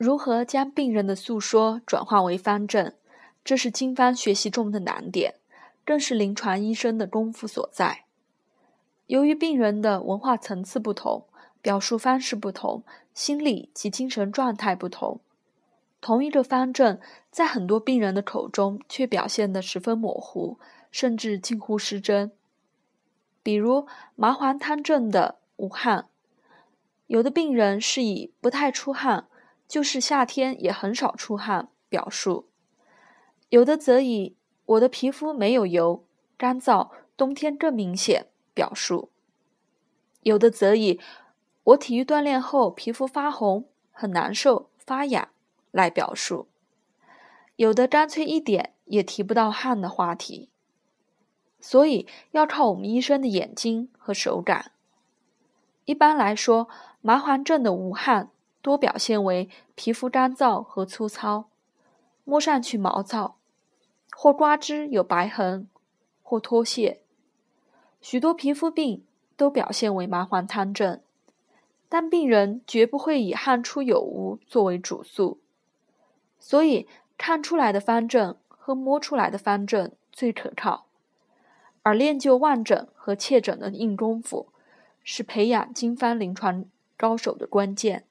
如何将病人的诉说转化为方证，这是经方学习中的难点，更是临床医生的功夫所在。由于病人的文化层次不同，表述方式不同，心理及精神状态不同，同一个方证在很多病人的口中却表现得十分模糊，甚至近乎失真。比如麻黄汤症的无汗，有的病人是以不太出汗。就是夏天也很少出汗表述，有的则以我的皮肤没有油、干燥，冬天更明显表述；有的则以我体育锻炼后皮肤发红、很难受、发痒来表述；有的干脆一点也提不到汗的话题。所以要靠我们医生的眼睛和手感。一般来说，麻黄症的无汗。多表现为皮肤干燥和粗糙，摸上去毛躁，或刮脂有白痕，或脱屑。许多皮肤病都表现为麻黄汤症，但病人绝不会以汗出有无作为主诉，所以看出来的方证和摸出来的方证最可靠。而练就望诊和切诊的硬功夫，是培养经方临床高手的关键。